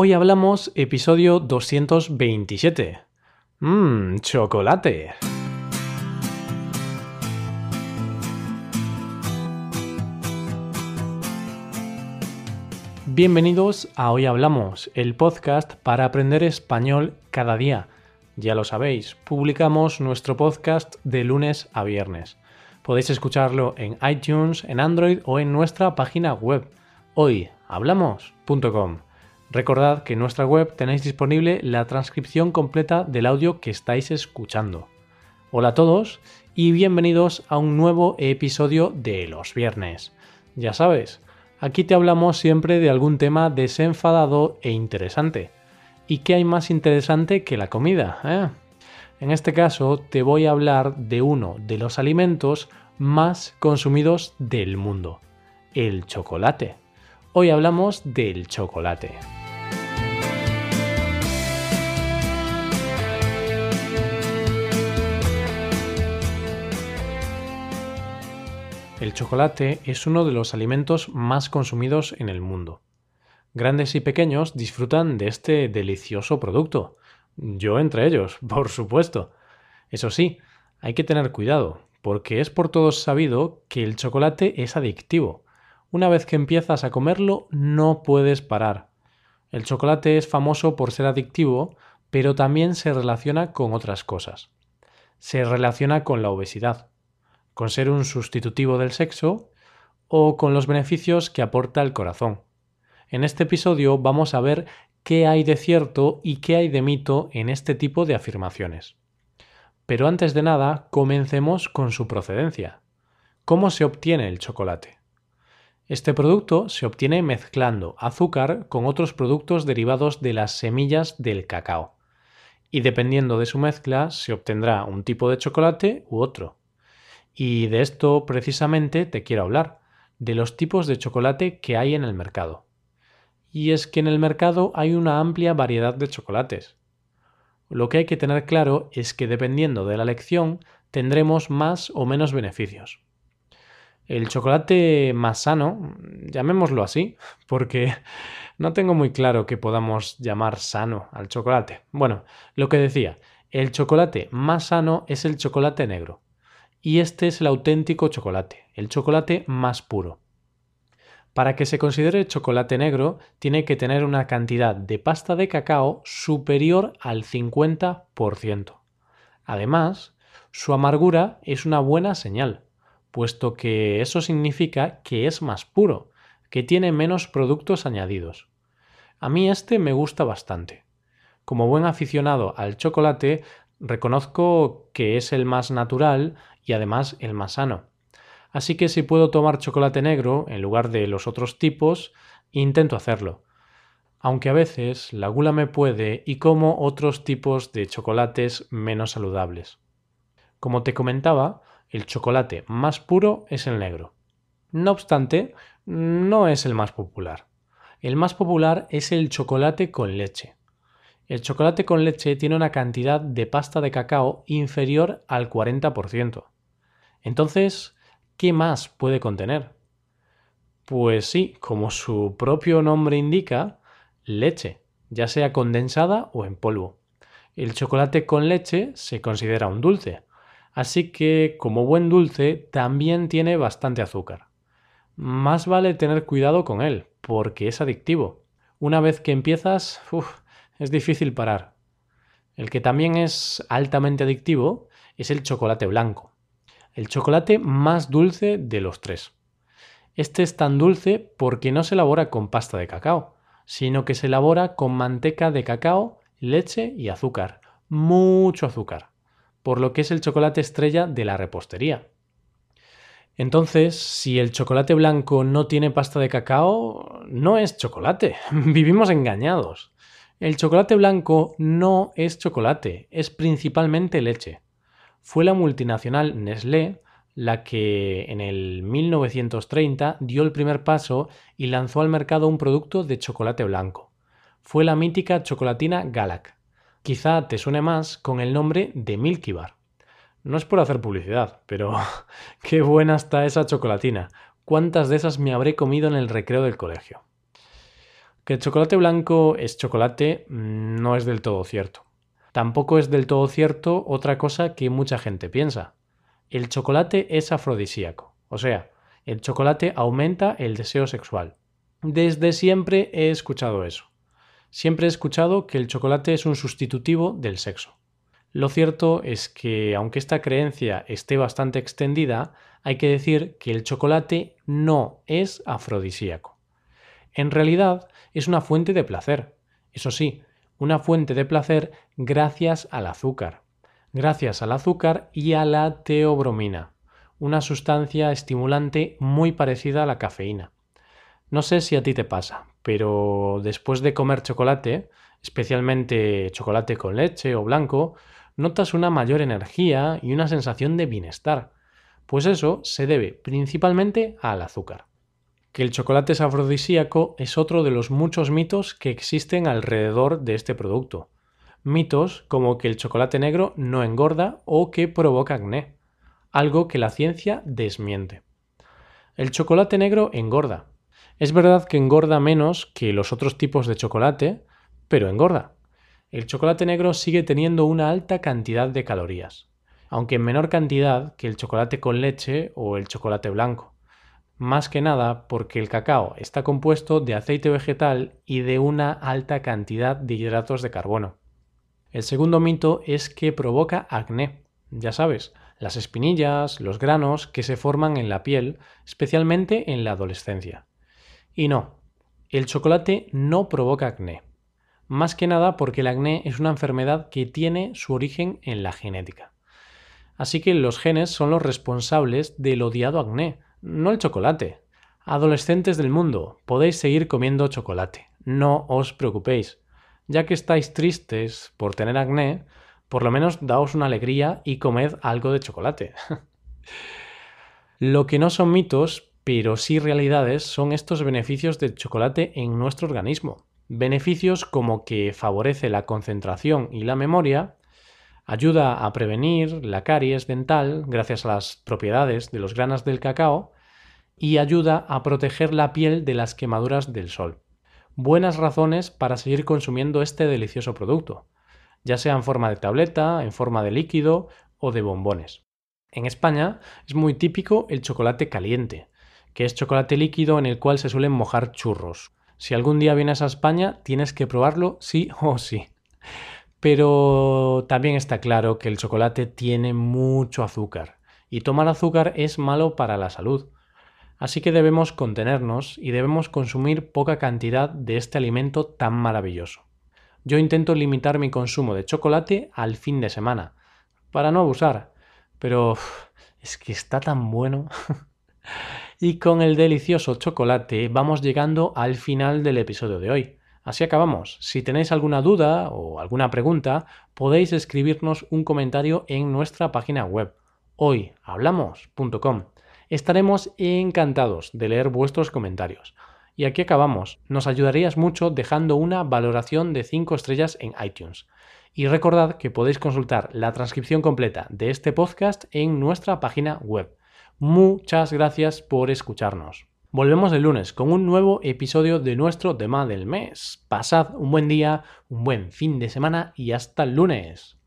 Hoy hablamos episodio 227. Mmm, chocolate. Bienvenidos a Hoy Hablamos, el podcast para aprender español cada día. Ya lo sabéis, publicamos nuestro podcast de lunes a viernes. Podéis escucharlo en iTunes, en Android o en nuestra página web hoyhablamos.com. Recordad que en nuestra web tenéis disponible la transcripción completa del audio que estáis escuchando. Hola a todos y bienvenidos a un nuevo episodio de los viernes. Ya sabes, aquí te hablamos siempre de algún tema desenfadado e interesante. ¿Y qué hay más interesante que la comida? Eh? En este caso te voy a hablar de uno de los alimentos más consumidos del mundo, el chocolate. Hoy hablamos del chocolate. El chocolate es uno de los alimentos más consumidos en el mundo. Grandes y pequeños disfrutan de este delicioso producto. Yo entre ellos, por supuesto. Eso sí, hay que tener cuidado, porque es por todos sabido que el chocolate es adictivo. Una vez que empiezas a comerlo, no puedes parar. El chocolate es famoso por ser adictivo, pero también se relaciona con otras cosas. Se relaciona con la obesidad, con ser un sustitutivo del sexo o con los beneficios que aporta el corazón. En este episodio vamos a ver qué hay de cierto y qué hay de mito en este tipo de afirmaciones. Pero antes de nada, comencemos con su procedencia. ¿Cómo se obtiene el chocolate? Este producto se obtiene mezclando azúcar con otros productos derivados de las semillas del cacao. Y dependiendo de su mezcla, se obtendrá un tipo de chocolate u otro. Y de esto precisamente te quiero hablar, de los tipos de chocolate que hay en el mercado. Y es que en el mercado hay una amplia variedad de chocolates. Lo que hay que tener claro es que dependiendo de la elección tendremos más o menos beneficios. El chocolate más sano, llamémoslo así, porque no tengo muy claro que podamos llamar sano al chocolate. Bueno, lo que decía, el chocolate más sano es el chocolate negro. Y este es el auténtico chocolate, el chocolate más puro. Para que se considere chocolate negro, tiene que tener una cantidad de pasta de cacao superior al 50%. Además, su amargura es una buena señal, puesto que eso significa que es más puro, que tiene menos productos añadidos. A mí este me gusta bastante. Como buen aficionado al chocolate, reconozco que es el más natural y además el más sano. Así que si puedo tomar chocolate negro en lugar de los otros tipos, intento hacerlo. Aunque a veces la gula me puede y como otros tipos de chocolates menos saludables. Como te comentaba, el chocolate más puro es el negro. No obstante, no es el más popular. El más popular es el chocolate con leche. El chocolate con leche tiene una cantidad de pasta de cacao inferior al 40%. Entonces, ¿qué más puede contener? Pues sí, como su propio nombre indica, leche, ya sea condensada o en polvo. El chocolate con leche se considera un dulce, así que como buen dulce también tiene bastante azúcar. Más vale tener cuidado con él, porque es adictivo. Una vez que empiezas, es difícil parar. El que también es altamente adictivo es el chocolate blanco el chocolate más dulce de los tres. Este es tan dulce porque no se elabora con pasta de cacao, sino que se elabora con manteca de cacao, leche y azúcar. Mucho azúcar. Por lo que es el chocolate estrella de la repostería. Entonces, si el chocolate blanco no tiene pasta de cacao, no es chocolate. Vivimos engañados. El chocolate blanco no es chocolate, es principalmente leche fue la multinacional Nestlé la que en el 1930 dio el primer paso y lanzó al mercado un producto de chocolate blanco. Fue la mítica chocolatina Galac. Quizá te suene más con el nombre de Milky Bar. No es por hacer publicidad, pero qué buena está esa chocolatina. ¿Cuántas de esas me habré comido en el recreo del colegio? Que el chocolate blanco es chocolate mm, no es del todo cierto. Tampoco es del todo cierto otra cosa que mucha gente piensa. El chocolate es afrodisíaco, o sea, el chocolate aumenta el deseo sexual. Desde siempre he escuchado eso. Siempre he escuchado que el chocolate es un sustitutivo del sexo. Lo cierto es que, aunque esta creencia esté bastante extendida, hay que decir que el chocolate no es afrodisíaco. En realidad es una fuente de placer. Eso sí, una fuente de placer gracias al azúcar. Gracias al azúcar y a la teobromina, una sustancia estimulante muy parecida a la cafeína. No sé si a ti te pasa, pero después de comer chocolate, especialmente chocolate con leche o blanco, notas una mayor energía y una sensación de bienestar. Pues eso se debe principalmente al azúcar. Que el chocolate es afrodisíaco es otro de los muchos mitos que existen alrededor de este producto. Mitos como que el chocolate negro no engorda o que provoca acné, algo que la ciencia desmiente. El chocolate negro engorda. Es verdad que engorda menos que los otros tipos de chocolate, pero engorda. El chocolate negro sigue teniendo una alta cantidad de calorías aunque en menor cantidad que el chocolate con leche o el chocolate blanco. Más que nada porque el cacao está compuesto de aceite vegetal y de una alta cantidad de hidratos de carbono. El segundo mito es que provoca acné. Ya sabes, las espinillas, los granos que se forman en la piel, especialmente en la adolescencia. Y no, el chocolate no provoca acné. Más que nada porque el acné es una enfermedad que tiene su origen en la genética. Así que los genes son los responsables del odiado acné, no el chocolate. Adolescentes del mundo, podéis seguir comiendo chocolate, no os preocupéis. Ya que estáis tristes por tener acné, por lo menos daos una alegría y comed algo de chocolate. lo que no son mitos, pero sí realidades, son estos beneficios del chocolate en nuestro organismo. Beneficios como que favorece la concentración y la memoria, Ayuda a prevenir la caries dental gracias a las propiedades de los granos del cacao y ayuda a proteger la piel de las quemaduras del sol. Buenas razones para seguir consumiendo este delicioso producto, ya sea en forma de tableta, en forma de líquido o de bombones. En España es muy típico el chocolate caliente, que es chocolate líquido en el cual se suelen mojar churros. Si algún día vienes a España, tienes que probarlo sí o sí. Pero también está claro que el chocolate tiene mucho azúcar y tomar azúcar es malo para la salud. Así que debemos contenernos y debemos consumir poca cantidad de este alimento tan maravilloso. Yo intento limitar mi consumo de chocolate al fin de semana, para no abusar, pero es que está tan bueno. y con el delicioso chocolate vamos llegando al final del episodio de hoy. Así acabamos. Si tenéis alguna duda o alguna pregunta, podéis escribirnos un comentario en nuestra página web hoyhablamos.com. Estaremos encantados de leer vuestros comentarios. Y aquí acabamos. Nos ayudarías mucho dejando una valoración de 5 estrellas en iTunes. Y recordad que podéis consultar la transcripción completa de este podcast en nuestra página web. Muchas gracias por escucharnos. Volvemos el lunes con un nuevo episodio de nuestro tema del mes. Pasad un buen día, un buen fin de semana y hasta el lunes.